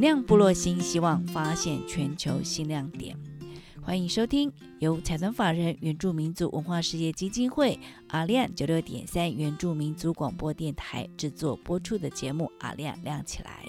亮部落新希望，发现全球新亮点。欢迎收听由财团法人原住民族文化事业基金会阿亮九六点三原住民族广播电台制作播出的节目《阿亮亮起来》。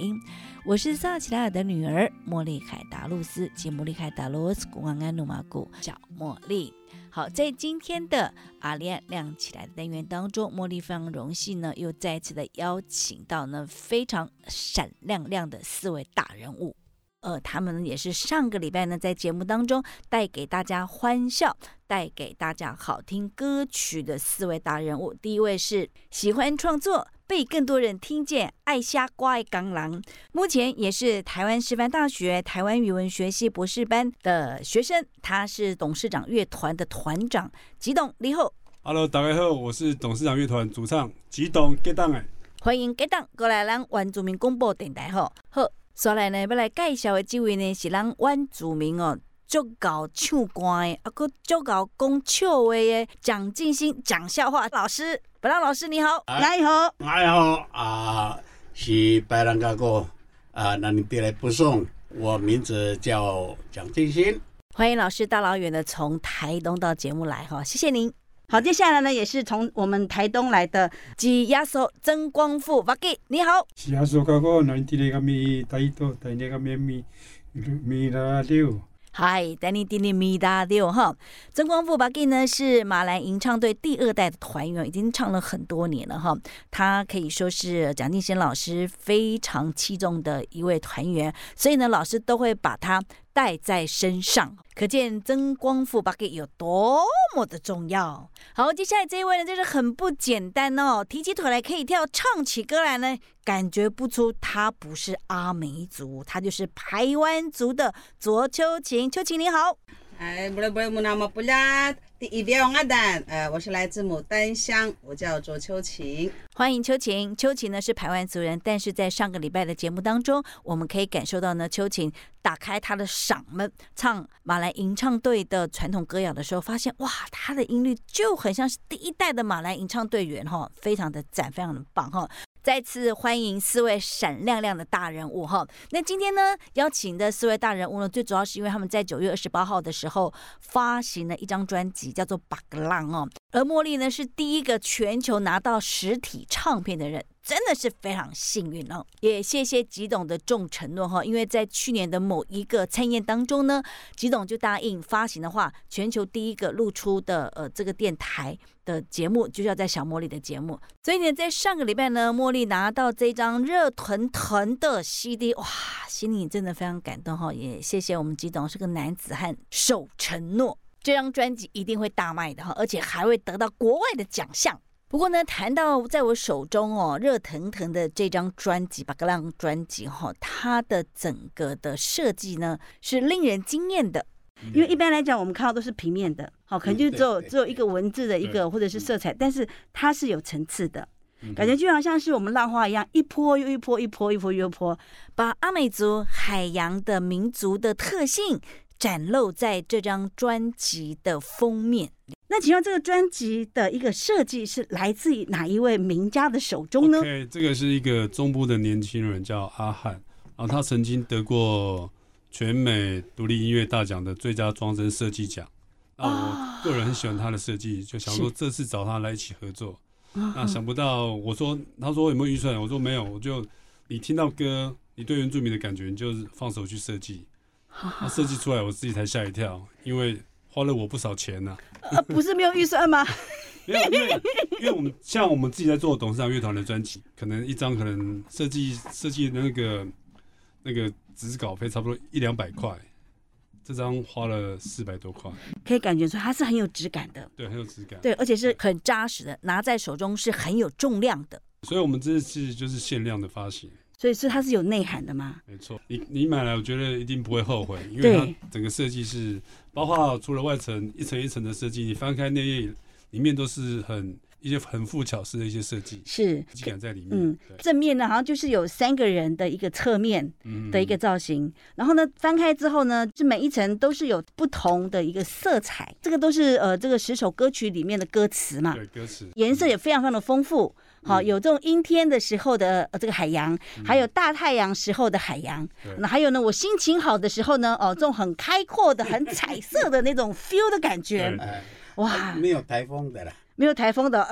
我是萨奇拉尔的女儿茉莉凯达露斯及茉莉海达罗斯古安安努马古小茉莉。好，在今天的阿亮亮起来的单元当中，茉莉非常荣幸呢，又再次的邀请到呢非常闪亮亮的四位大人物。呃，他们也是上个礼拜呢，在节目当中带给大家欢笑、带给大家好听歌曲的四位大人物。第一位是喜欢创作、被更多人听见、爱瞎瓜爱钢狼，目前也是台湾师范大学台湾语文学系博士班的学生。他是董事长乐团的团长吉董李厚。Hello，大家好，我是董事长乐团主唱吉董 Get 哎，欢迎 Get Down 过来，咱原住民广播电台吼好。再来呢，要来介绍的这位呢，是咱原住民哦，足够唱歌的，啊，佮足够讲笑话的蒋进新讲笑话老师，白浪老师你好，你好，你好。啊，是白浪哥哥。啊，那你别来不送，我名字叫蒋进新，欢迎老师大老远的从台东到节目来哈，谢谢您。好，接下来呢，也是从我们台东来的吉亚索曾光富瓦吉，你好。吉亚索哥哥，南地那米台东，台那个米米米拉六。嗨，丹尼丁尼米达六哈，曾光富巴吉呢是马来吟唱队第二代的团员，已经唱了很多年了哈。他可以说是蒋劲贤老师非常器重的一位团员，所以呢，老师都会把他。带在身上，可见增光富 b u 有多么的重要。好，接下来这一位呢，就是很不简单哦，提起腿来可以跳，唱起歌来呢，感觉不出他不是阿美族，他就是台湾族的卓秋晴。秋晴你好。哎，不啦不啦，木那么不啦。第一遍阿丹，呃，我是来自牡丹乡，我叫卓秋晴。欢迎秋晴。秋晴呢是台湾族人，但是在上个礼拜的节目当中，我们可以感受到呢，秋晴打开他的嗓门唱马来吟唱队的传统歌谣的时候，发现哇，他的音律就很像是第一代的马来吟唱队员哈，非常的赞，非常的棒哈。再次欢迎四位闪亮亮的大人物哈。那今天呢，邀请的四位大人物呢，最主要是因为他们在九月二十八号的时候发行了一张专辑，叫做《巴格浪》哦。而茉莉呢，是第一个全球拿到实体唱片的人。真的是非常幸运哦，也谢谢吉董的重承诺哈，因为在去年的某一个餐宴当中呢，吉董就答应发行的话，全球第一个露出的呃这个电台的节目就要在小茉莉的节目，所以呢，在上个礼拜呢，茉莉拿到这张热腾腾的 CD，哇，心里真的非常感动哈，也谢谢我们吉总是个男子汉，守承诺，这张专辑一定会大卖的哈，而且还会得到国外的奖项。不过呢，谈到在我手中哦，热腾腾的这张专辑《巴格浪》专辑哈，它的整个的设计呢是令人惊艳的。因为一般来讲，我们看到都是平面的，好，可能就只有只有一个文字的一个或者是色彩，但是它是有层次的，感觉就好像是我们浪花一样，一波又一波，一波一波又一波，把阿美族海洋的民族的特性展露在这张专辑的封面。那请问这个专辑的一个设计是来自于哪一位名家的手中呢？OK，这个是一个中部的年轻人叫阿汉，然后他曾经得过全美独立音乐大奖的最佳装帧设计奖。那，我个人很喜欢他的设计，就想说这次找他来一起合作。那想不到，我说他说有没有预算？我说没有，我就你听到歌，你对原住民的感觉，你就是放手去设计。他设计出来，我自己才吓一跳，因为。花了我不少钱呢，呃，不是没有预算吗？没有，因为因为我们像我们自己在做董事长乐团的专辑，可能一张可能设计设计的那个那个纸稿费差不多一两百块，这张花了四百多块，可以感觉出它是很有质感的，对，很有质感。对，而且是很扎实的，拿在手中是很有重量的。所以我们这次就是限量的发行，所以是它是有内涵的吗。没错。你你买来，我觉得一定不会后悔，因为它整个设计是，包括除了外层一层一层的设计，你翻开内页里面都是很一些很富巧思的一些设计，是，质感在里面。嗯，正面呢好像就是有三个人的一个侧面嗯的一个造型，然后呢翻开之后呢，这每一层都是有不同的一个色彩，这个都是呃这个十首歌曲里面的歌词嘛，对歌词颜色也非常非常的丰富。好，有这种阴天的时候的呃这个海洋，还有大太阳时候的海洋，对那还有呢，我心情好的时候呢，哦，这种很开阔的、很彩色的那种 feel 的感觉哇，没有台风的啦，没有台风的，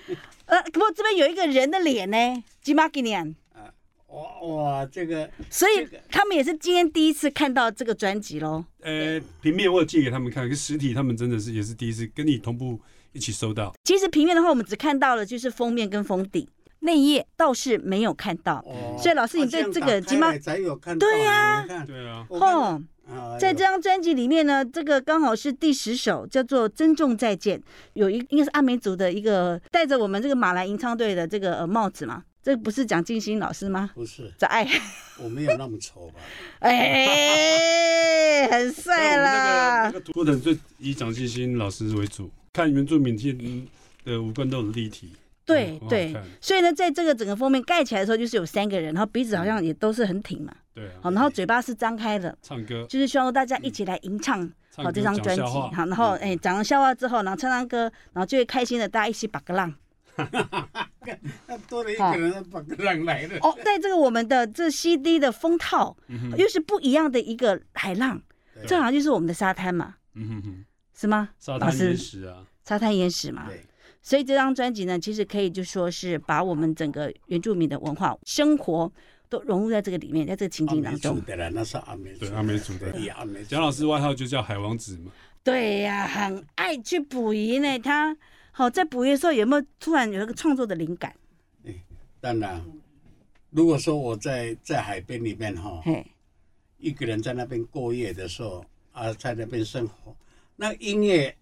呃，不过这边有一个人的脸呢，吉玛吉尼安，哇哇，这个所以他们也是今天第一次看到这个专辑喽。呃，平面我有借给他们看，可是实体他们真的是也是第一次跟你同步一起收到。其实平面的话，我们只看到了就是封面跟封底，内页倒是没有看到。哦，所以老师你对这个啊吉玛才有看到，对呀对啊，哦，啊在这张专辑里面呢，这个刚好是第十首，叫做《珍重再见》，有一应该是阿美族的一个戴着我们这个马来吟唱队的这个呃帽子嘛，这不是蒋劲新老师吗？不是，在。爱，我没有那么丑吧？哎，很帅啦个那！个图腾最以蒋劲新老师为主，看原住民嗯的五官都很立体，对对，所以呢，在这个整个封面盖起来的时候，就是有三个人，然后鼻子好像也都是很挺嘛，对啊，好，然后嘴巴是张开的，唱歌，就是希望大家一起来吟唱好这张专辑，好，然后哎讲了笑话之后，然后唱唱歌，然后就会开心的大家一起把个浪。那多了一个人把个浪来了。哦，在这个我们的这 CD 的封套，嗯，又是不一样的一个海浪，对。这好像就是我们的沙滩嘛，嗯哼哼，是吗？沙滩岩石啊，沙滩岩石嘛。对，所以这张专辑呢，其实可以就说是把我们整个原住民的文化生活都融入在这个里面，在这个情阿美境当中族。的啦，那是阿美族对，阿美族的。对阿美蒋老师外号就叫海王子嘛，对呀、很爱去捕鱼呢。他好在捕鱼的时候有没有突然有一个创作的灵感？当然，如果说我在在海边里面哈，嘿，一个人在那边过夜的时候啊，在那边生活，那音乐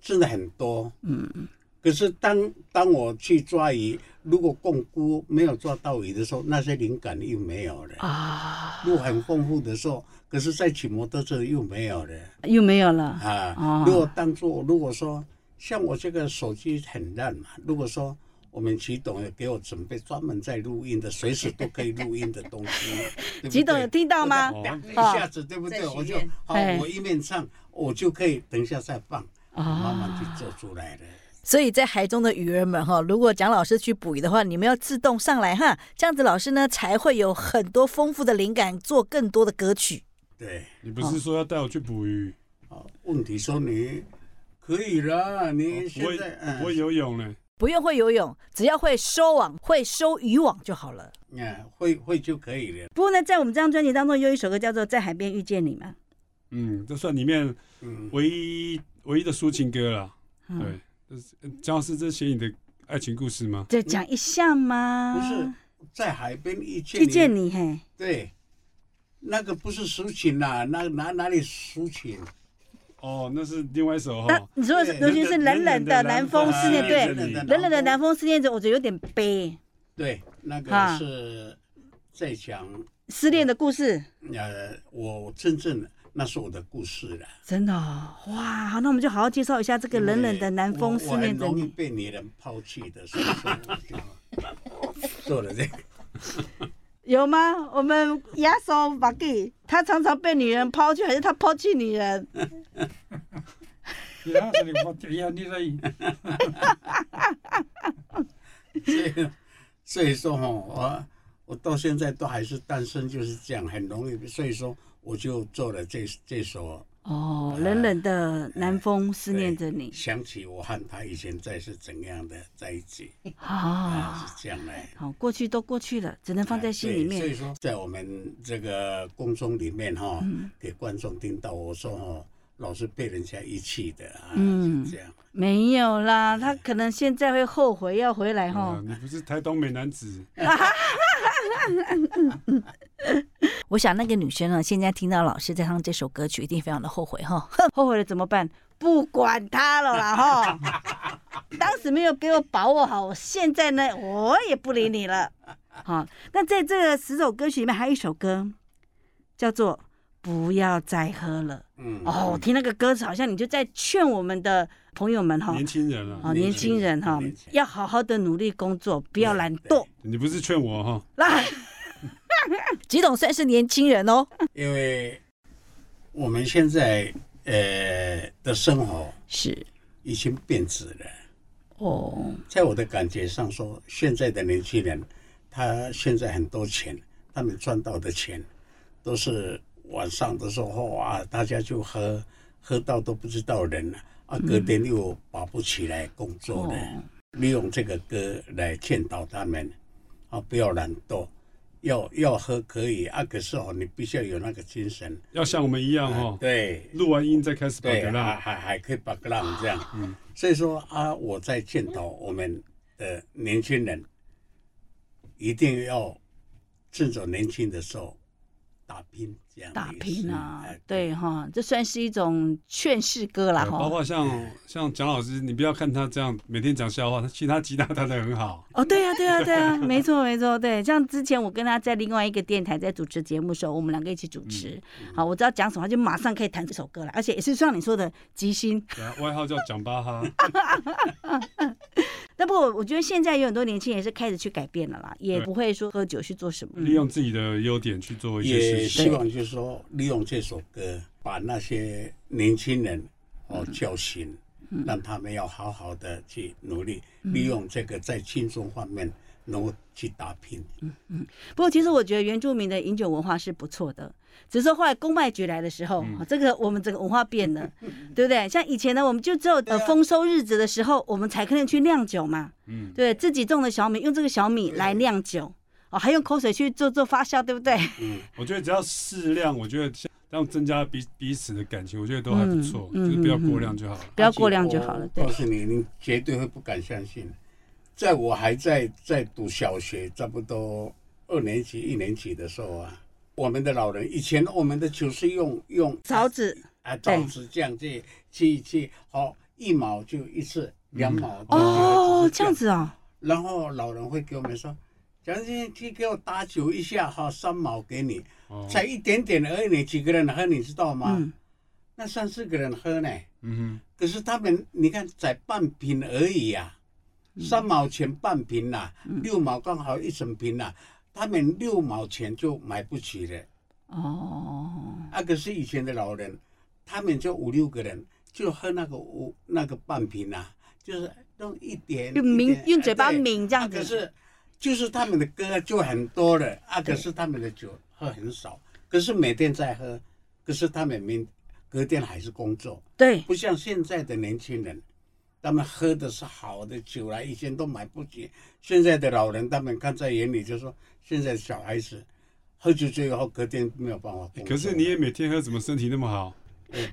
真的很多。嗯，可是当当我去抓鱼，如果共估没有抓到鱼的时候，那些灵感又没有了。啊，路很丰富的时候，可是，在骑摩托车又没有了又没有了。啊。哦如果当初如果说像我这个手机很烂嘛，如果说我们齐董有给我准备专门在录音的，随时都可以录音的东西，对不对吉董有听到吗？哦一下子对不对？我就好哎，我一面唱，我就可以等一下再放，啊慢慢去做出来的。所以在海中的鱼儿们哈，如果蒋老师去捕鱼的话，你们要自动上来哈，这样子老师呢才会有很多丰富的灵感，做更多的歌曲。对，你不是说要带我去捕鱼？啊，问题说你可以啦，你现在不会嗯，游泳呢？不用会游泳，只要会收网、会收渔网就好了。嗯，会会就可以了。不过呢，在我们这张专辑当中，有一首歌叫做《在海边遇见你》嘛。嗯，这算里面嗯，唯一唯一的抒情歌了。嗯，对，这是呃姜老师，这写你的爱情故事吗？再讲一下吗。不是在海边遇见遇见你，嘿，对，那个不是抒情啦，那哪哪里抒情？哦，那是另外一首那哈。你说对尤其是冷冷的南风思念，对，冷冷的南风思念着，我觉得有点悲，对，那个啊是在讲失恋的故事，呃，我真正那是我的故事了。真的哦哇！好，那我们就好好介绍一下这个冷冷的南风思念我我容易。被女人抛弃的，所以说我就 做了这个。有吗？我们亚手马蒂，他常常被女人抛弃，还是他抛弃女人？所以所以说哈，我我到现在都还是单身，就是这样，很容易。所以说我就做了这这首。哦，冷冷的南风思念着你。想起我和他以前在是怎样的在一起啊，啊，是这样的。好，过去都过去了，只能放在心里面。对所以说，在我们这个宫中里面哈，嗯给观众听到我说哈，老是被人家遗弃的啊，嗯是这样。没有啦，他可能现在会后悔要回来哈啊。你不是台东美男子？我想那个女生呢，现在听到老师在唱这首歌曲，一定非常的后悔哈。后悔了怎么办？不管他了啦哈！当时没有给我把握好，我现在呢，我也不理你了。好，那在这个十首歌曲里面，还有一首歌叫做《不要再喝了》。嗯，哦，我听那个歌词，好像你就在劝我们的朋友们哈，年轻人啊，哦，年轻人哈要好好的努力工作，不要懒惰。你不是劝我哈？来，吉董算是年轻人哦，因为我们现在呃的生活是。已经变质了。哦，在我的感觉上说，现在的年轻人，他现在很多钱，他们赚到的钱，都是晚上的时候啊，大家就喝，喝到都不知道人了啊，隔天又爬不起来工作了，哦。利用这个歌来劝导他们啊，不要懒惰，要要喝可以啊，可是哦，你必须要有那个精神，要像我们一样啊哈，对，录完音再开始把对，还歌浪。还还可以把格浪这样。嗯，所以说啊，我在劝导我们的年轻人，一定要趁着年轻的时候打拼，打拼啊哎，对哈，这算是一种劝世歌啦包。括像像蒋老师，你不要看他这样每天讲笑话，他其他吉他弹的很好。哦，对呀、对呀、对啊、没错，没错，对。像之前我跟他在另外一个电台在主持节目的时候，我们两个一起主持。好，我知道讲什么，他就马上可以弹这首歌了，而且也是像你说的即兴。对啊，外号叫蒋巴哈。那不过我觉得现在有很多年轻人是开始去改变了啦，也不会说喝酒去做什么。利用自己的优点去做一些事情。希望就是说，利用这首歌，把那些年轻人哦嗯。叫醒，让他们要好好的去努力，利用这个在轻松方面能够去打拼。嗯嗯。不过其实我觉得原住民的饮酒文化是不错的，只是说后来公卖局来的时候，这个我们这个文化变了，对不对？像以前呢，我们就只有呃丰收日子的时候，我们才可能去酿酒嘛，嗯，对，自己种的小米，用这个小米来酿酒，哦，还用口水去做做发酵，对不对？嗯，我觉得只要适量，我觉得像这样增加彼彼此的感情，我觉得都还不错，就是不要过量就好了。不要过量就好了，对我告。诉你，你绝对会不敢相信。在我还在在读小学，差不多二年级、一年级的时候啊，我们的老人以前我们的酒是用用勺子啊勺子这样去去去，好一毛就一次，两毛就哦，这样。子哦，然后老人会给我们说：“蒋先生，去给我打酒一下哈，三毛给你，哦，才一点点而已，你几个人喝你知道吗？嗯，那三四个人喝呢。”嗯可是他们，你看才半瓶而已呀、三毛钱半瓶啦、六毛刚好一整瓶啊、他们六毛钱就买不起了。哦，啊，可是以前的老人，他们就五六个人就喝那个五那个半瓶啊，就是用一点，用抿用嘴巴抿这样子。啊可是就是他们的歌就很多了啊，可是他们的酒喝很少，可是每天在喝，可是他们明隔天还是工作。对，不像现在的年轻人，他们喝的是好的酒啦，以前都买不起。现在的老人，他们看在眼里，就说现在小孩子喝酒醉后，隔天没有办法工作。可是你也每天喝，怎么身体那么好？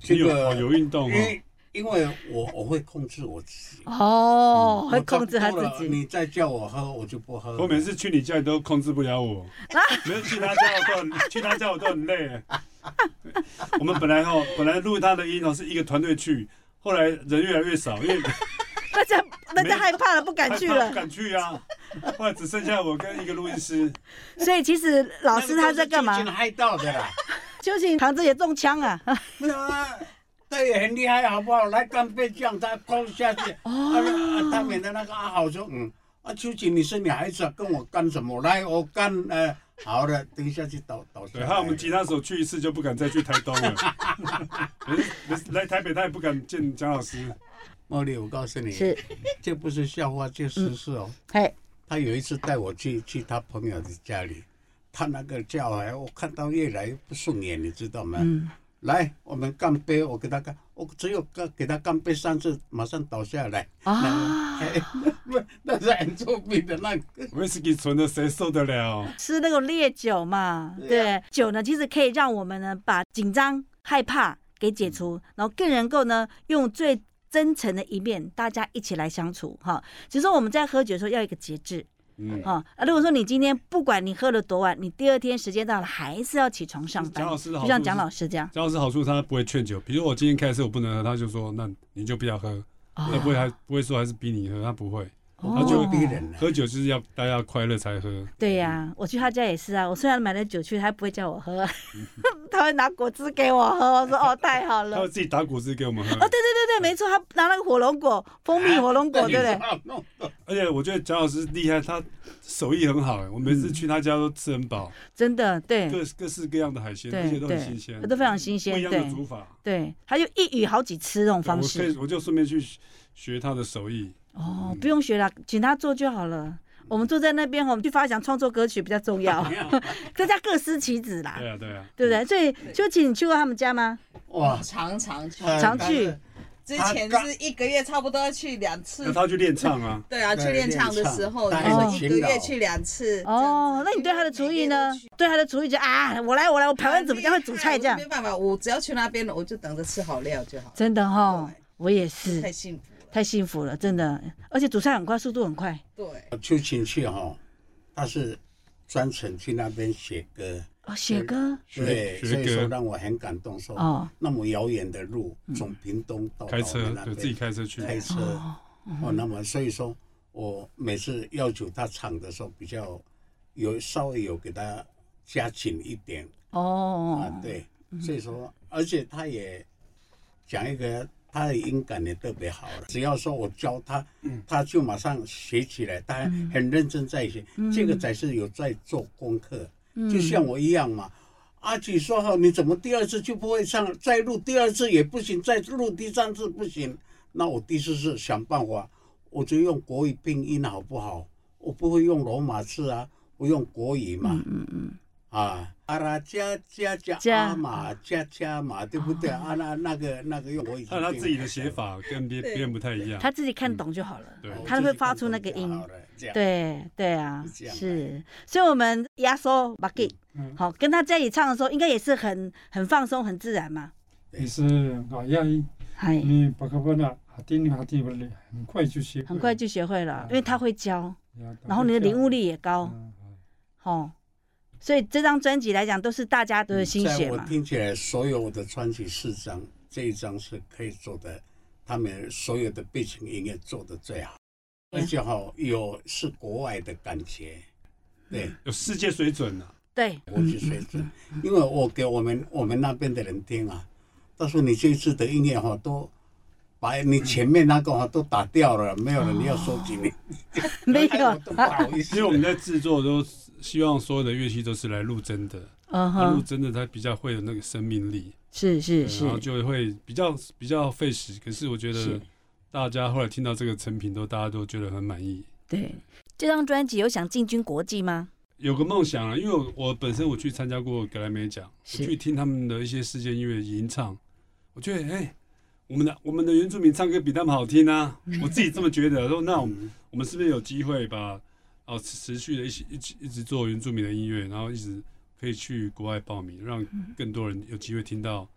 有有运动哦。因为我我会控制我自己，哦，会控制他自己。你再叫我喝，我就不喝了。我每次去你家，你都控制不了我。每次去他家，我都很去他家，我都很累。我们本来哦，本来录他的音哦，是一个团队去，后来人越来越少，因为 大家大家害怕了，不敢去了不。敢去啊。后来只剩下我跟一个录音师。所以其实老师他在干嘛？害到的啦。究竟扛着也中枪啊！没有啊，他也很厉害，好不好？来干杯，这样他抛下去。哦啊，那他们的那个阿豪说，嗯，啊，秋瑾你是女孩子啊，跟我干什么？来，我干，呃，好了，等一下去倒倒下对，来。害我们吉他手去一次就不敢再去台东了。来台北，他也不敢见蒋老师。茉莉，我告诉你，是，这不是笑话，这事实哦。嘿，他有一次带我去去他朋友的家里，他那个叫哎，我看到越来越不顺眼，你知道吗？嗯，来，我们干杯，我给他干，我只有干给他干杯三次，马上倒下来。啊，哎，不，那是很作弊的那个。威士忌纯的谁受得了？吃那种烈酒嘛，对，酒呢其实可以让我们呢把紧张、害怕给解除，然后更能够呢用最真诚的一面，大家一起来相处哈。只是我们在喝酒的时候要一个节制。嗯，哈啊，如果说你今天不管你喝了多晚，你第二天时间到了还是要起床上班蒋老师，好就像蒋老师这样，蒋老师好处他不会劝酒，比如我今天开车我不能喝，他就说那你就不要喝，哦。他不会还不会说还是逼你喝，他不会，哦他就逼人了。喝酒就是要大家快乐才喝，对呀、我去他家也是啊。我虽然买了酒去，他不会叫我喝，他会拿果汁给我喝。我说 哦，太好了。他会自己打果汁给我们喝哦，对对对对，没错，他拿那个火龙果，蜂蜜火龙果，对不对？而且我觉得蒋老师厉害，他手艺很好，我每嗯次去他家都吃很饱，真的，对各各式各样的海鲜，而且都很新鲜对，，都非常新鲜，不一样的煮法。对，他就一语好几吃这种方式，。我就顺便去学他的手艺。哦，不用学了，请他做就好了。我们坐在那边，我们去发想创作歌曲比较重要，大家各司其职啦，对啊，对啊，对不对？所以秋瑾，你去过他们家吗？哇，常常去，呃常去。之前是一个月差不多要去两次那。他去练唱啊，对啊，去练唱的时候，一个月去两次。哦，那你对他的厨艺呢？对他的厨艺就啊，我来我来，我台湾怎么样会煮菜这样没？办法，我只要去那边了，我就等着吃好料就好。真的哈，我也是太，幸福了。太幸福了，真的，而且煮菜很快，速度很快。对，秋琴去哈，他是专程去那边写歌，哦，写歌？对，学所以说歌。让我很感动，说哦，那么遥远的路，从屏东到开车自己开车去，开车。哦，哦，那么所以说我每次要求他唱的时候，比较有稍微有给他加紧一点。啊哦，，对，所以说，而且他也讲一个他的音感也特别好了，只要说我教他，他就马上学起来，他很认真在学，这个才是有在做功课，就像我一样嘛。阿吉说好，你怎么第二次就不会唱？再录第二次也不行，再录第三次不行。那我第四次想办法，我就用国语拼音好不好？我不会用罗马字啊，我用国语嘛。嗯嗯，啊，阿拉加加加加阿玛加。加嘛，对不对？啊，那那个那个用他他自己的写，法跟别别人不太一样。他自己看懂就好了，对。他会发出那个音。对，对对啊，是。所以我们压缩 b u g 嗯。好跟他在一起唱的时候，应该也是很很放松、很自然嘛。也是啊，亚裔，嗨，你巴克本啊，哈丁哈丁不嘞，很快就学，很快就学会了，因为他会教，然后你的领悟力也高，嗯哦，所以这张专辑来讲都是大家的心血在我。听起来，所有的专辑四张，这一张是可以做的，他们所有的背景音乐做的最好，而且哈有是国外的感觉，对，有世界水准啊，对，国际水准。因为我给我们我们那边的人听啊，他说你这一次的音乐哈都把你前面那个哈都打掉了，没有了，你要收集你，没有 不好意思。因为我们在制作都希望所有的乐器都是来录真的，嗯那录哼，真的它比较会有那个生命力，是是是然后就会比较比较费时。可是我觉得大家后来听到这个成品都大家都觉得很满意。对。这张专辑有想进军国际吗？有个梦想啊，因为我我本身我去参加过格莱美奖，我去听他们的一些世界音乐吟唱，我觉得哎、我们的我们的原住民唱歌比他们好听啊，我自己这么觉得。说那我们我们是不是有机会把哦持续的一起一起一直做原住民的音乐，然后一直可以去国外报名，让更多人有机会听到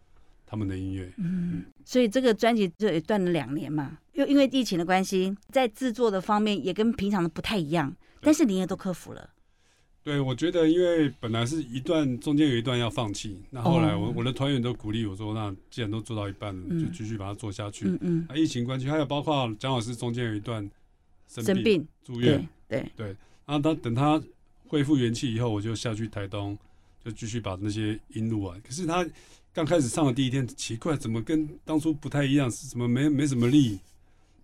他们的音乐。嗯，所以这个专辑就也断了两年嘛，又因为疫情的关系，在制作的方面也跟平常的不太一样，但是你也都克服了。对，我觉得因为本来是一段中间有一段要放弃，那后来我、哦我的团员都鼓励我说，那既然都做到一半了，嗯就继续把它做下去。嗯嗯，那疫情关系，还有包括蒋老师中间有一段生生病，住院，对对，然后他等他恢复元气以后，我就下去台东，就继续把那些音录完。可是他刚开始唱的第一天，奇怪，怎么跟当初不太一样？是怎么没没什么力？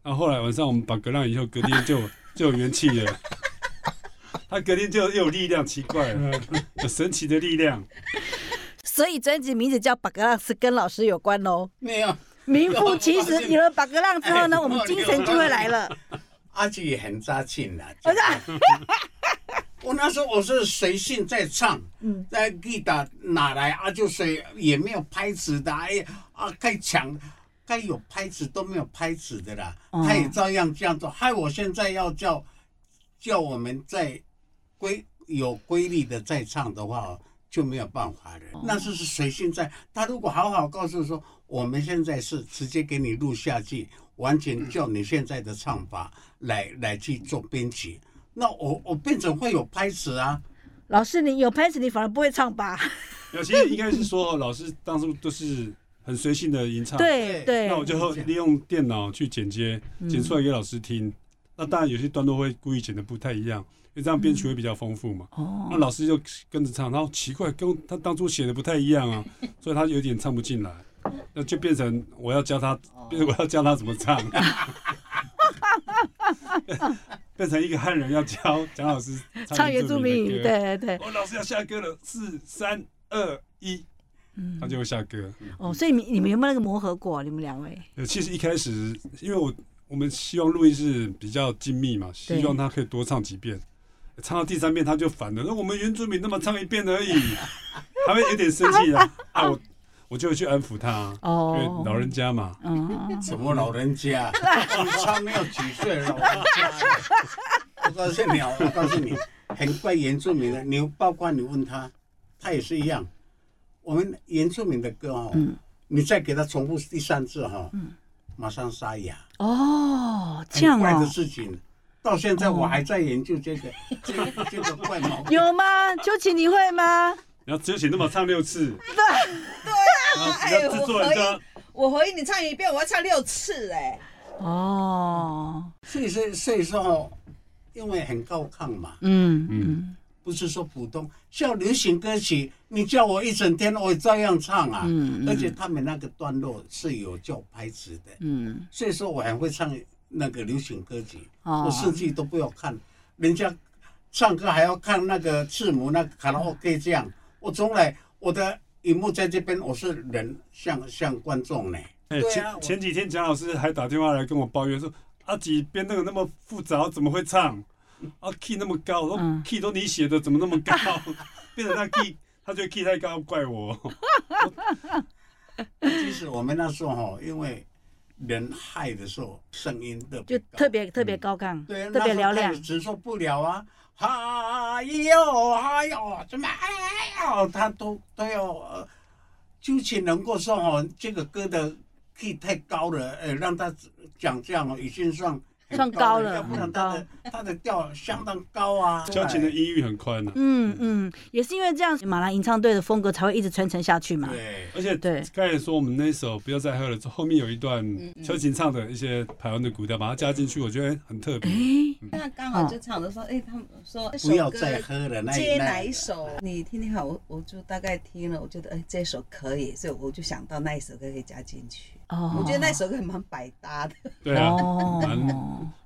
然后后来晚上我们把隔浪以后，隔天就就有元气了。他隔天就又有力量，奇怪了，有神奇的力量。所以专辑名字叫《把格浪》是跟老师有关喽。没有，名副其实，有了把格浪之后呢，我们精神就会来了。阿吉也很扎劲啦。我那时候我是随性在唱，嗯。在 g 打哪来啊就随也没有拍子的，哎呀啊该抢该有拍子都没有拍子的啦，哦。他也照样这样做，害我现在要叫叫我们在规有规律的在唱的话就没有办法了，那是是随性在，他如果好好告诉说我们现在是直接给你录下去，完全照你现在的唱法来来去做编曲。那我我变成会有拍子啊。老师，你有拍子，你反而不会唱吧？有其实应该是说，老师当初都是很随性的吟唱。对对，那我就利用电脑去剪接，剪出来给老师听。那当然有些段落会故意剪的不太一样，因为这样编曲会比较丰富嘛。哦。那老师就跟着唱，然后奇怪，跟他当初写的不太一样啊，所以他有点唱不进来，那就变成我要教他，变 成我要教他怎么唱。变成一个汉人要教蒋老师唱原住民语，对对。哦，老师要下歌了，四三二一，嗯，他就会下歌。哦，所以你你们有没有那个磨合过？你们两位？其实一开始，因为我我们希望录音是比较精密嘛，希望他可以多唱几遍。唱到第三遍他就烦了，那我们原住民那么唱一遍而已，他会有点生气啊。啊，我我就会去安抚他，因为老人家嘛。嗯，什么老人家？你唱没有几岁老人家？我告诉你，我告诉你，很怪原住民的，你包括你问他，他也是一样。我们原住民的歌哦，你再给他重复第三次哈，马上沙哑。哦，这样怪的事情。到现在我还在研究这个 这个这个怪毛病。有吗？秋晴你会吗？你要秋晴那么唱六次？对对啊！哎，我回应，我回应你唱一遍，我要唱六次哎。哦，所以说所以说，因为很高亢嘛。嗯嗯，不是说普通像流行歌曲，你叫我一整天我也照样唱啊。嗯嗯。而且他们那个段落是有叫拍子的。嗯。所以说我很会唱。那个流行歌曲，我甚至都不要看，人家唱歌还要看那个字母，那卡拉 OK 这样。我从来我的荧幕在这边，我是人像像观众呢。哎，前前几天蒋老师还打电话来跟我抱怨说：“阿吉编那个那么复杂，怎么会唱？啊，key 那么高，我说 key 都你写的，怎么那么高？变成他 key，他觉得 key 太高，怪我。其实我们那时候哈，因为。人嗨的时候，声音的就特别特别高亢，对，特别嘹亮，承受不了啊！哎呦，哎呦，怎么哎呦，他都都要，究竟能够说哦，这个歌的 key 太高了，呃，让他讲这样哦，已经算。算高了，很高，它的调相当高啊。交情的音域很宽呢。嗯嗯，也是因为这样，马来吟唱队的风格才会一直传承下去嘛。对，而且对，刚才说我们那首不要再喝了，后面有一段秋琴唱的一些台湾的古调，把它加进去，我觉得很特别。那刚好就唱的说，哎，他们说不要再喝了，那接哪一首？你听听好，我我就大概听了，我觉得哎，这首可以，所以我就想到那一首歌可以加进去。哦，我觉得那首歌蛮百搭的。对啊，蛮，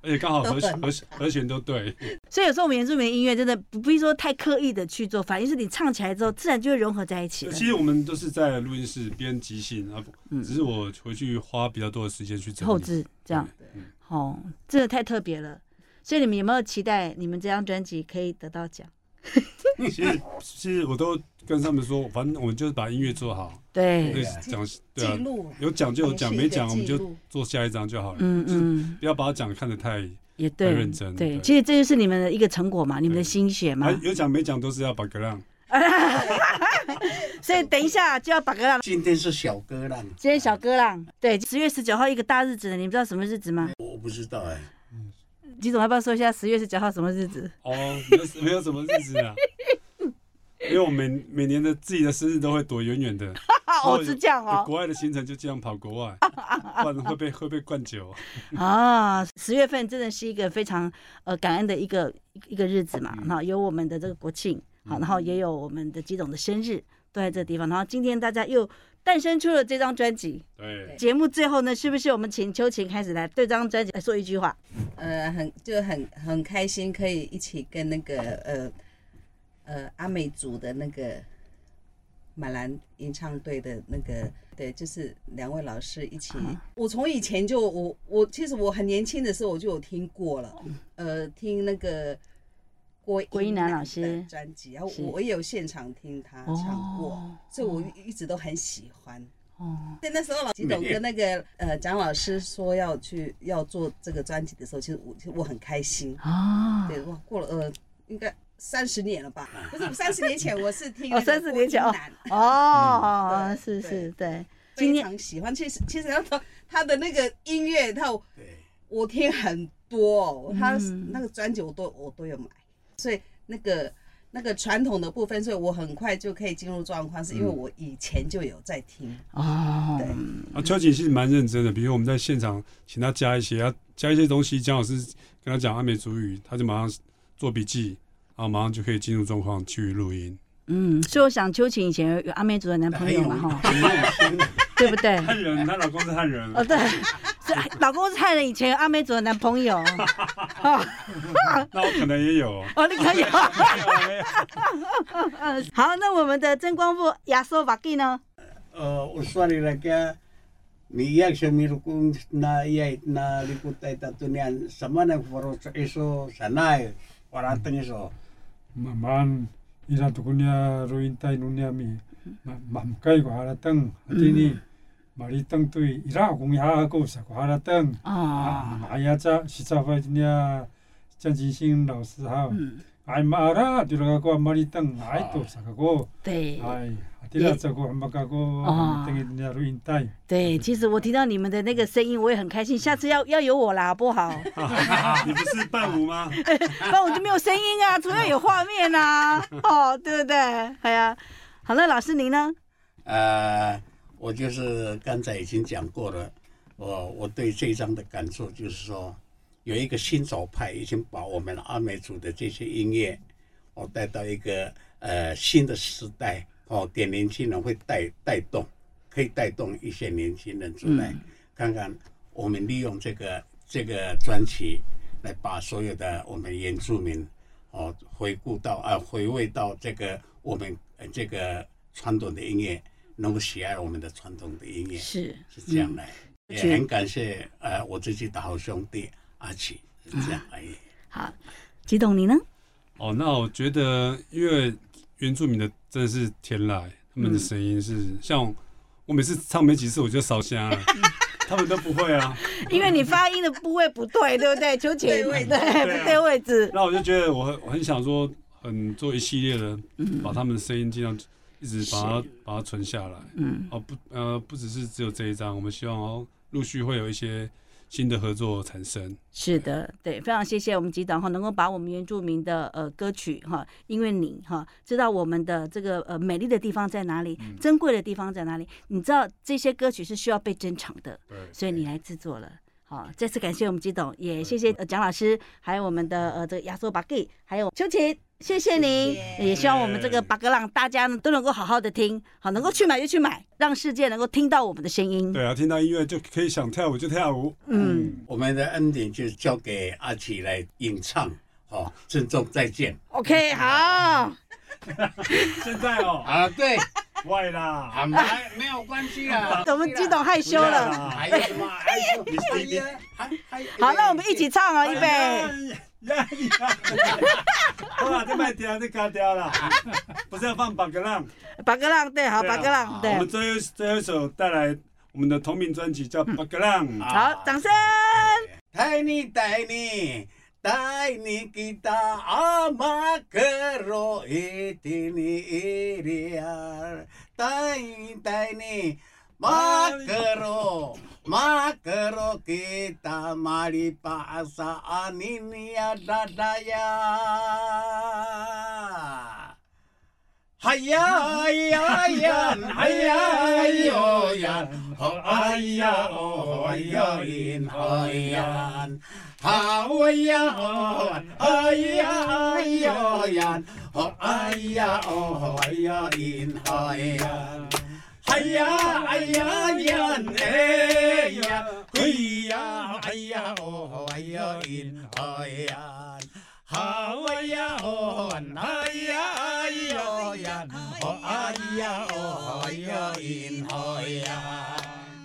而且刚好和和和弦都对。所以有时候我们原住民音乐真的不必说太刻意的去做，反而是你唱起来之后，自然就会融合在一起。其实我们都是在录音室编即兴啊，只是我回去花比较多的时间去后置这样。哦，真的太特别了。所以你们有没有期待你们这张专辑可以得到奖？其实，其实我都跟他们说，反正我们就是把音乐做好。对，讲对啊，有讲就有讲，没讲我们就做下一张就好了。嗯嗯，不要把讲看得太也对认真。对，其实这就是你们的一个成果嘛，你们的心血嘛。有讲没讲都是要把歌浪。所以等一下就要把歌浪。今天是小歌浪。今天小歌浪，对，十月十九号一个大日子，你们知道什么日子吗？我不知道哎。吉总要不要说一下十月十九号什么日子？哦，没有没有什么日子啊，因为我每每年的自己的生日都会躲远远的。哦，是这样哦。国外的行程就这样跑国外，不然会被会被灌酒。啊，十月份真的是一个非常呃感恩的一个一个日子嘛。那有我们的这个国庆，好，然后也有我们的吉总的生日，都在这个地方。然后今天大家又。诞生出了这张专辑。对，节目最后呢，是不是我们请秋晴开始来对这张专辑来说一句话？呃，很就很很开心，可以一起跟那个呃呃阿美族的那个马兰吟唱队的那个，对，就是两位老师一起。我从以前就我我其实我很年轻的时候我就有听过了，呃，听那个。郭郭一南老师的专辑，然后我也有现场听他唱过，所以我一直都很喜欢。哦，在那时候老吉董跟那个呃蒋老师说要去要做这个专辑的时候，其实我其实我很开心啊。对，哇，过了呃应该三十年了吧？不是三十年前我是听哦三十年前哦哦是是对，非常喜欢。其实其实他他的那个音乐，他我听很多哦，他嗯。那个专辑我都我都有买，所以那个那个传统的部分，所以我很快就可以进入状况，是因为我以前就有在听。哦，对，啊，秋瑾其实蛮认真的，比如我们在现场请他加一些，他加一些东西，姜老师跟他讲阿美族语，他就马上做笔记，然后马上就可以进入状况去录音。嗯，所以我想秋瑾以前有阿美族的男朋友嘛，哈。对不对？汉人，她老公是汉人，哦，对，是老公是汉人，以前有阿美族的男朋友，哦，那我可能也有。哦，你可以。没有好，那我们的真光部亚索瓦吉呢？uh, usually like ni yak sa mirukung na iya na likutai tatunian sama na foro sa iso sanay waratang iso maman ira tukunya ruinta inunia mi mamkai ko haratang atini maritang tui ira kung ya ko sa ko haratang 哦，ayacha sisafa jan jinxing 老师哈嗯，ai mara diraga maritang ai to sa ko 对 ai atira sa ko hamaka ko Ah. tengi dunia rointai 对，其实我听到你们的那个声音，我也很开心。下次要要有我啦，好不好？你不是伴舞吗？伴舞就没有声音啊，除了有画面啊，哦，对不对？哎呀，好了，老师您呢？呃，我就是刚才已经讲过了，我我对这一章的感受就是说，有一个新手派已经把我们阿美族的这些音乐，哦带到一个呃新的时代，哦给年轻人会带带动，可以带动一些年轻人出来，看看我们利用这个这个专辑来把所有的我们原住民哦回顾到啊回味到这个我们呃这个传统的音乐，能够喜爱我们的传统的音乐，是是这样来，嗯也很感谢呃我自己的好兄弟阿奇，这样而已。好，吉董你呢？哦，那我觉得，因为原住民的真的是天籁，他们的声音是、像我每次唱没几次我就烧香了，他们都不会啊。因为你发音的部位不对，对不对？秋瑾 对位置对不对位置？那我就觉得我很我很想说，很做一系列的，把他们的声音尽量一直把它把它存下来。嗯，哦不呃不只是只有这一张，我们希望哦陆续会有一些新的合作产生。是的，对，非常谢谢我们吉董哈，能够把我们原住民的呃歌曲哈，因为你哈知道我们的这个呃美丽的地方在哪里，珍贵的地方在哪里，你知道这些歌曲是需要被珍藏的，对，所以你来制作了。好，再次感谢我们吉董，也谢谢呃蒋老师，还有我们的呃这个亚索巴吉，还有秋琴，谢谢您，谢也希望我们这个八格朗大家呢都能够好好的听，好，能够去买就去买，让世界能够听到我们的声音。对啊，听到音乐就可以想跳舞就跳舞。嗯我们的恩典就交给阿奇来吟唱，好、郑重再见。，OK，好，现在哦，啊，对，坏啦，啊，没没有关系啦。我们吉董害羞了。还有什么？还有还有还还好，那我们一起唱哦，预备。呀呀！好了，这麦调就卡掉了，不是要放巴格浪？巴格浪对，好，对啊巴格朗我们，最后最后一首带来我们的同名专辑叫《巴格浪》。好，掌声。带你带你带你给他阿玛格罗伊蒂尼伊利亚，带你带你马格罗。Makro kita mari pasaan ini ada daya. Haya ayan, haya ayoyan, ho aya oh ayoin ayan. Hawaya on, haya ayoyan, ho aya oh ayoin ayan. 哎呀，哎呀，人哎呀，嘿呀，哎呀，哦，哎呀，哎呀，好哎呀，哦，哎呀，哎呀，人哦，哎呀，哦，哎呀，哎呀，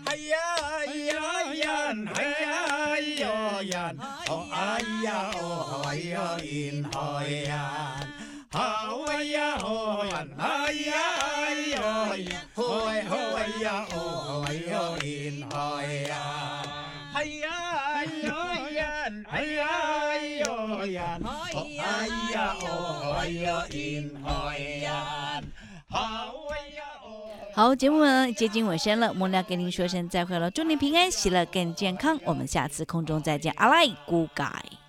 哎呀，哎呀，哎呀，哎呀，人哦，哎呀，哦，哎呀，人哎呀，好哎呀，哦，人哎呀。哎呀好节目们接近尾声了莫亮跟您说声再会了祝您平安喜乐更健康我们下次空中再见阿赖 good guy